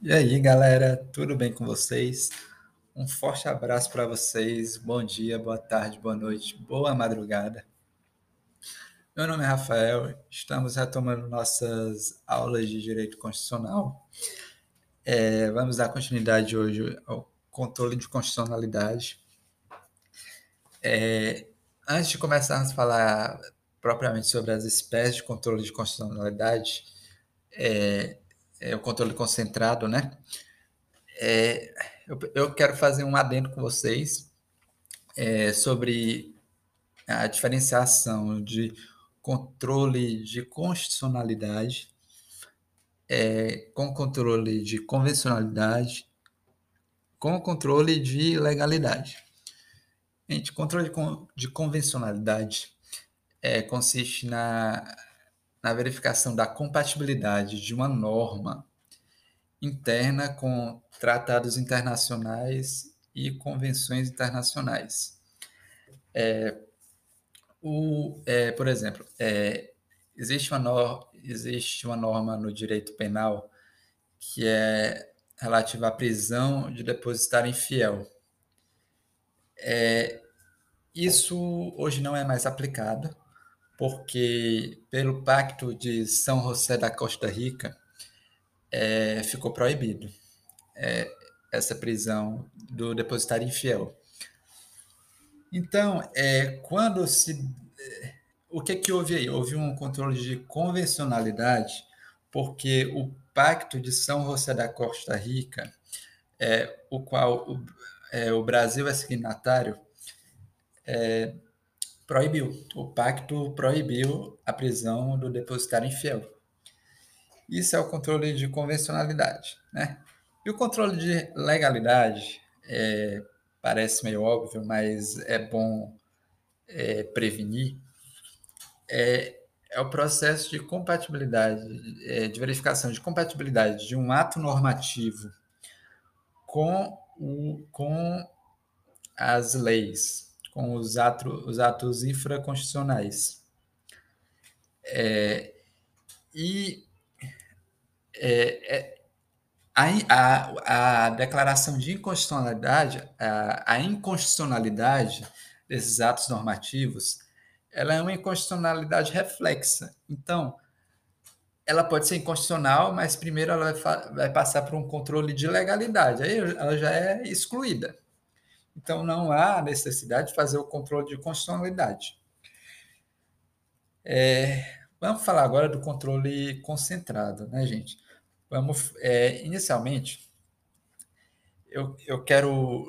E aí, galera, tudo bem com vocês? Um forte abraço para vocês. Bom dia, boa tarde, boa noite, boa madrugada. Meu nome é Rafael, estamos retomando nossas aulas de Direito Constitucional. É, vamos dar continuidade hoje ao controle de constitucionalidade. É, antes de começarmos a falar propriamente sobre as espécies de controle de constitucionalidade, é, é, o controle concentrado, né? É, eu, eu, quero fazer um adendo com vocês é, sobre a diferenciação de controle de constitucionalidade é, com controle de convencionalidade com controle de legalidade. Gente, controle de convencionalidade é, consiste na na verificação da compatibilidade de uma norma interna com tratados internacionais e convenções internacionais. É, o, é, por exemplo, é, existe, uma no, existe uma norma no direito penal que é relativa à prisão de depositário infiel. É, isso hoje não é mais aplicado, porque pelo Pacto de São José da Costa Rica é, ficou proibido é, essa prisão do depositário infiel. Então, é, quando se. É, o que, que houve aí? Houve um controle de convencionalidade, porque o Pacto de São José da Costa Rica, é, o qual o, é, o Brasil é signatário, é, proibiu. O pacto proibiu a prisão do depositário infiel. Isso é o controle de convencionalidade, né? E o controle de legalidade é, parece meio óbvio, mas é bom é, prevenir. É, é o processo de compatibilidade, é, de verificação de compatibilidade de um ato normativo com, o, com as leis, com os, ato, os atos infraconstitucionais. É, e é, é, a, a, a, declaração de inconstitucionalidade, a, a inconstitucionalidade desses atos normativos, ela é uma inconstitucionalidade reflexa. Então, ela pode ser inconstitucional, mas primeiro ela vai, vai passar por um controle de legalidade, aí ela já é excluída. Então, não há necessidade de fazer o controle de constitucionalidade. É, vamos falar agora do controle concentrado, né, gente? Vamos, é, inicialmente, eu, eu quero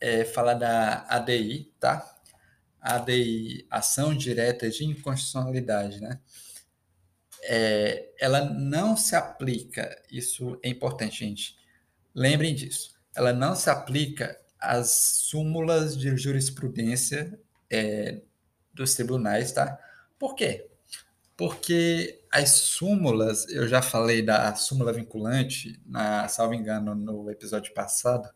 é, falar da ADI, tá? ADI, Ação Direta de Inconstitucionalidade, né? É, ela não se aplica, isso é importante, gente. Lembrem disso. Ela não se aplica as súmulas de jurisprudência é, dos tribunais, tá? Por quê? Porque as súmulas, eu já falei da súmula vinculante, na, salvo engano, no episódio passado,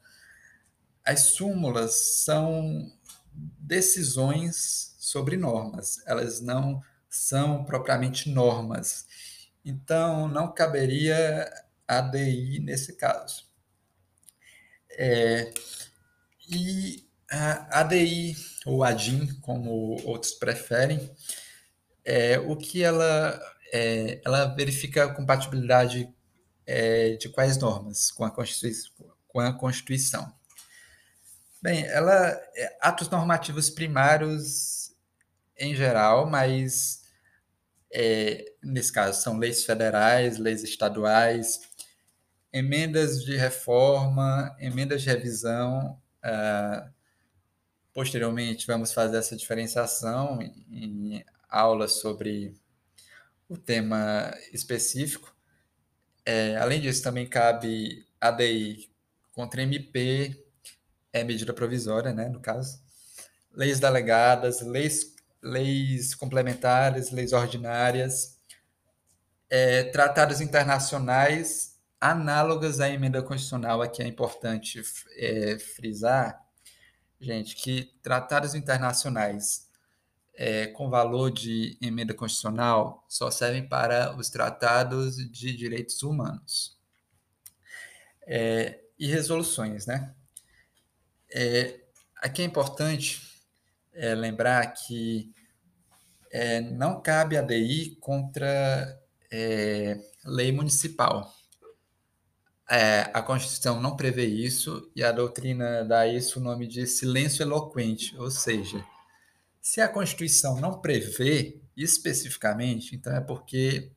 as súmulas são decisões sobre normas, elas não são propriamente normas. Então, não caberia ADI nesse caso. É, e a ADI, ou ADIM, como outros preferem, é, o que ela, é, ela verifica a compatibilidade é, de quais normas com a Constituição. Com a Constituição. Bem, ela é, atos normativos primários em geral, mas é, nesse caso são leis federais, leis estaduais, emendas de reforma, emendas de revisão Uh, posteriormente, vamos fazer essa diferenciação em, aulas sobre o tema específico. É, além disso, também cabe ADI contra MP, é medida provisória, né, no caso, leis delegadas, leis, leis complementares, leis ordinárias, é, tratados internacionais análogas à emenda constitucional, aqui é importante é, frisar, gente, que tratados internacionais é, com valor de emenda constitucional só servem para os tratados de direitos humanos. é, e resoluções, né? É, aqui é importante é, lembrar que é, não cabe ADI contra lei municipal. É, a Constituição não prevê isso e a doutrina dá isso o nome de silêncio eloquente, ou seja, se a Constituição não prevê especificamente, então é porque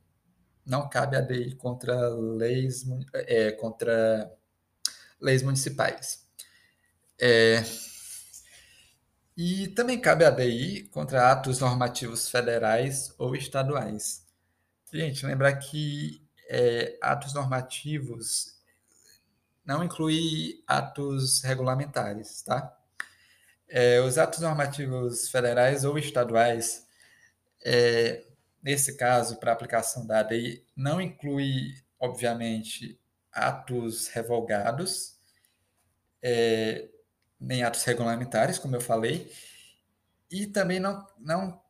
não cabe ADI contra leis, é, contra leis municipais. É, e também cabe ADI contra atos normativos federais ou estaduais. Gente, lembrar que é, atos normativos não inclui atos regulamentares, tá? É, os atos normativos federais ou estaduais, é, nesse caso, para aplicação da ADI, não inclui, obviamente, atos revogados, é, nem atos regulamentares, como eu falei, e também não, não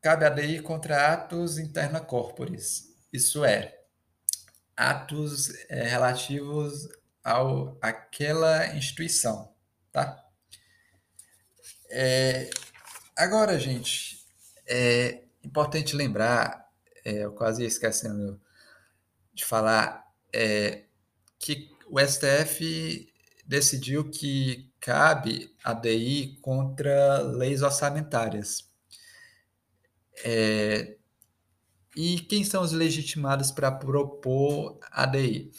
cabe ADI contra atos interna corporis, isso é, atos é, relativos ao aquela instituição, tá? É, agora, gente, é importante lembrar, é, eu quase esquecendo de falar, é, que o STF decidiu que cabe ADI contra leis orçamentárias. É, e quem são os legitimados para propor ADI?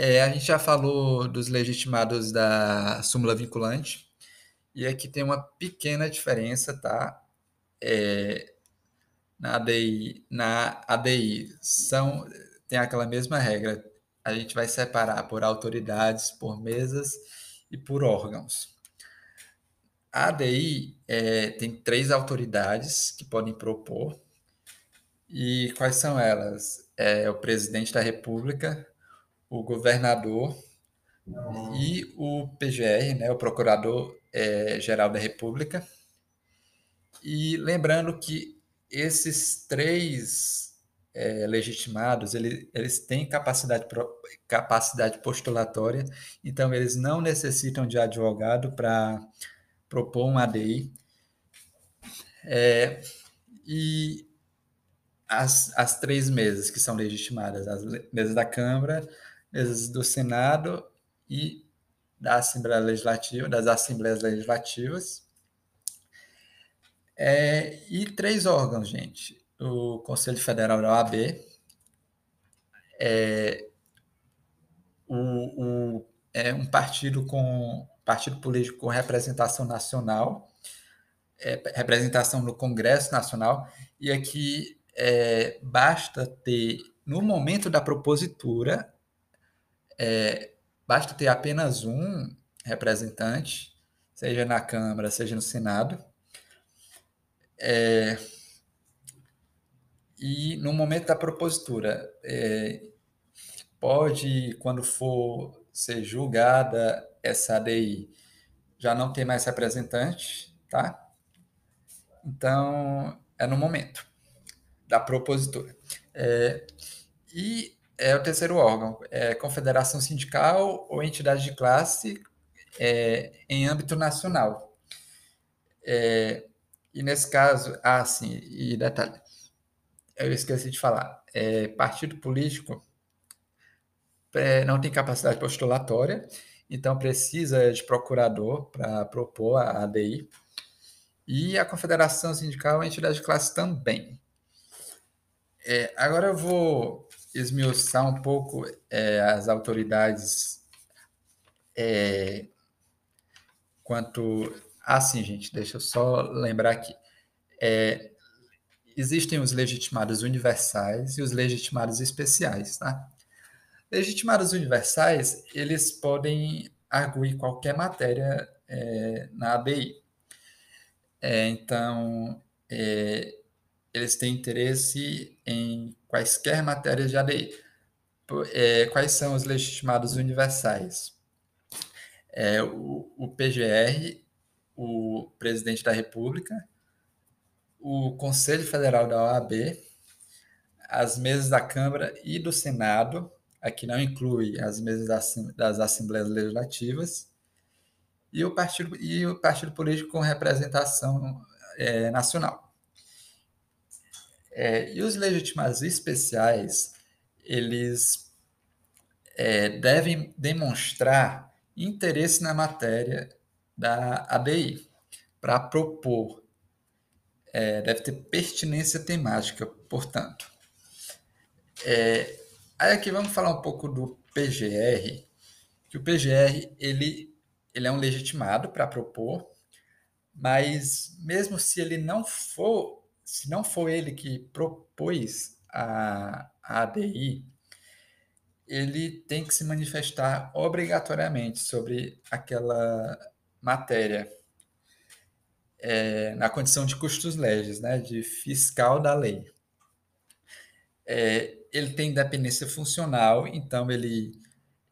É, a gente já falou dos legitimados da súmula vinculante, e aqui tem uma pequena diferença, tá? É, na ADI, na ADI são, tem aquela mesma regra, a gente vai separar por autoridades, por mesas e por órgãos. A ADI é, tem três autoridades que podem propor. E quais são elas? É o presidente da República, o governador e o PGR, né, o Procurador-Geral é, da República. E lembrando que esses três é, legitimados, eles, eles têm capacidade, capacidade postulatória, então eles não necessitam de advogado para propor um ADI. É, e as, as três mesas que são legitimadas, as mesas da Câmara, mesas do Senado e da Assembleia Legislativa, das Assembleias Legislativas. É, e três órgãos, gente o Conselho Federal da OAB, é, o, o, é um partido com partido político com representação nacional, é, representação no Congresso Nacional, e aqui é, basta ter, no momento da propositura, é, basta ter apenas um representante, seja na Câmara, seja no Senado. É, e no momento da propositura, é, pode, quando for ser julgada essa ADI, já não ter mais representante, tá? Então, é no momento da propositura. É, e é o terceiro órgão, é confederação sindical ou entidade de classe é, em âmbito nacional. É, e nesse caso, ah, sim, e detalhe, eu esqueci de falar, é, partido político é, não tem capacidade postulatória, então precisa de procurador para propor a ADI. E a Confederação Sindical é entidade de classe também. É, agora eu vou esmiuçar um pouco é, as autoridades é, quanto. Assim, gente, deixa eu só lembrar aqui. É, existem os legitimados universais e os legitimados especiais, tá? Legitimados universais, eles podem arguir qualquer matéria é, na ABI. É, então, é, eles têm interesse em quaisquer matérias de ADI. É, quais são os legitimados universais? É, o, o PGR, o presidente da República, o Conselho Federal da OAB, as mesas da Câmara e do Senado, aqui não inclui as mesas das Assembleias Legislativas, e o partido, e o partido político com representação é, nacional. É, e os legitimados especiais, eles é, devem demonstrar interesse na matéria da ADI, para propor. É, deve ter pertinência temática, portanto. É, aí aqui vamos falar um pouco do PGR, que o PGR ele, ele é um legitimado para propor, mas mesmo se ele não for, se não for ele que propôs a, a ADI, ele tem que se manifestar obrigatoriamente sobre aquela matéria é, na condição de custos legis, né, de fiscal da lei. É, ele tem independência funcional, então ele,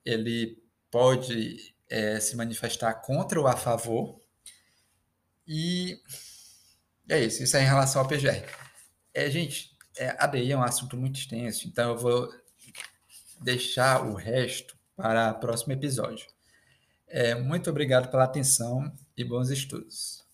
ele pode é, se manifestar contra ou a favor. E é isso, isso é em relação ao PGR. É, gente, é, ADI é um assunto muito extenso, então eu vou deixar o resto para o próximo episódio. É, muito obrigado pela atenção e bons estudos.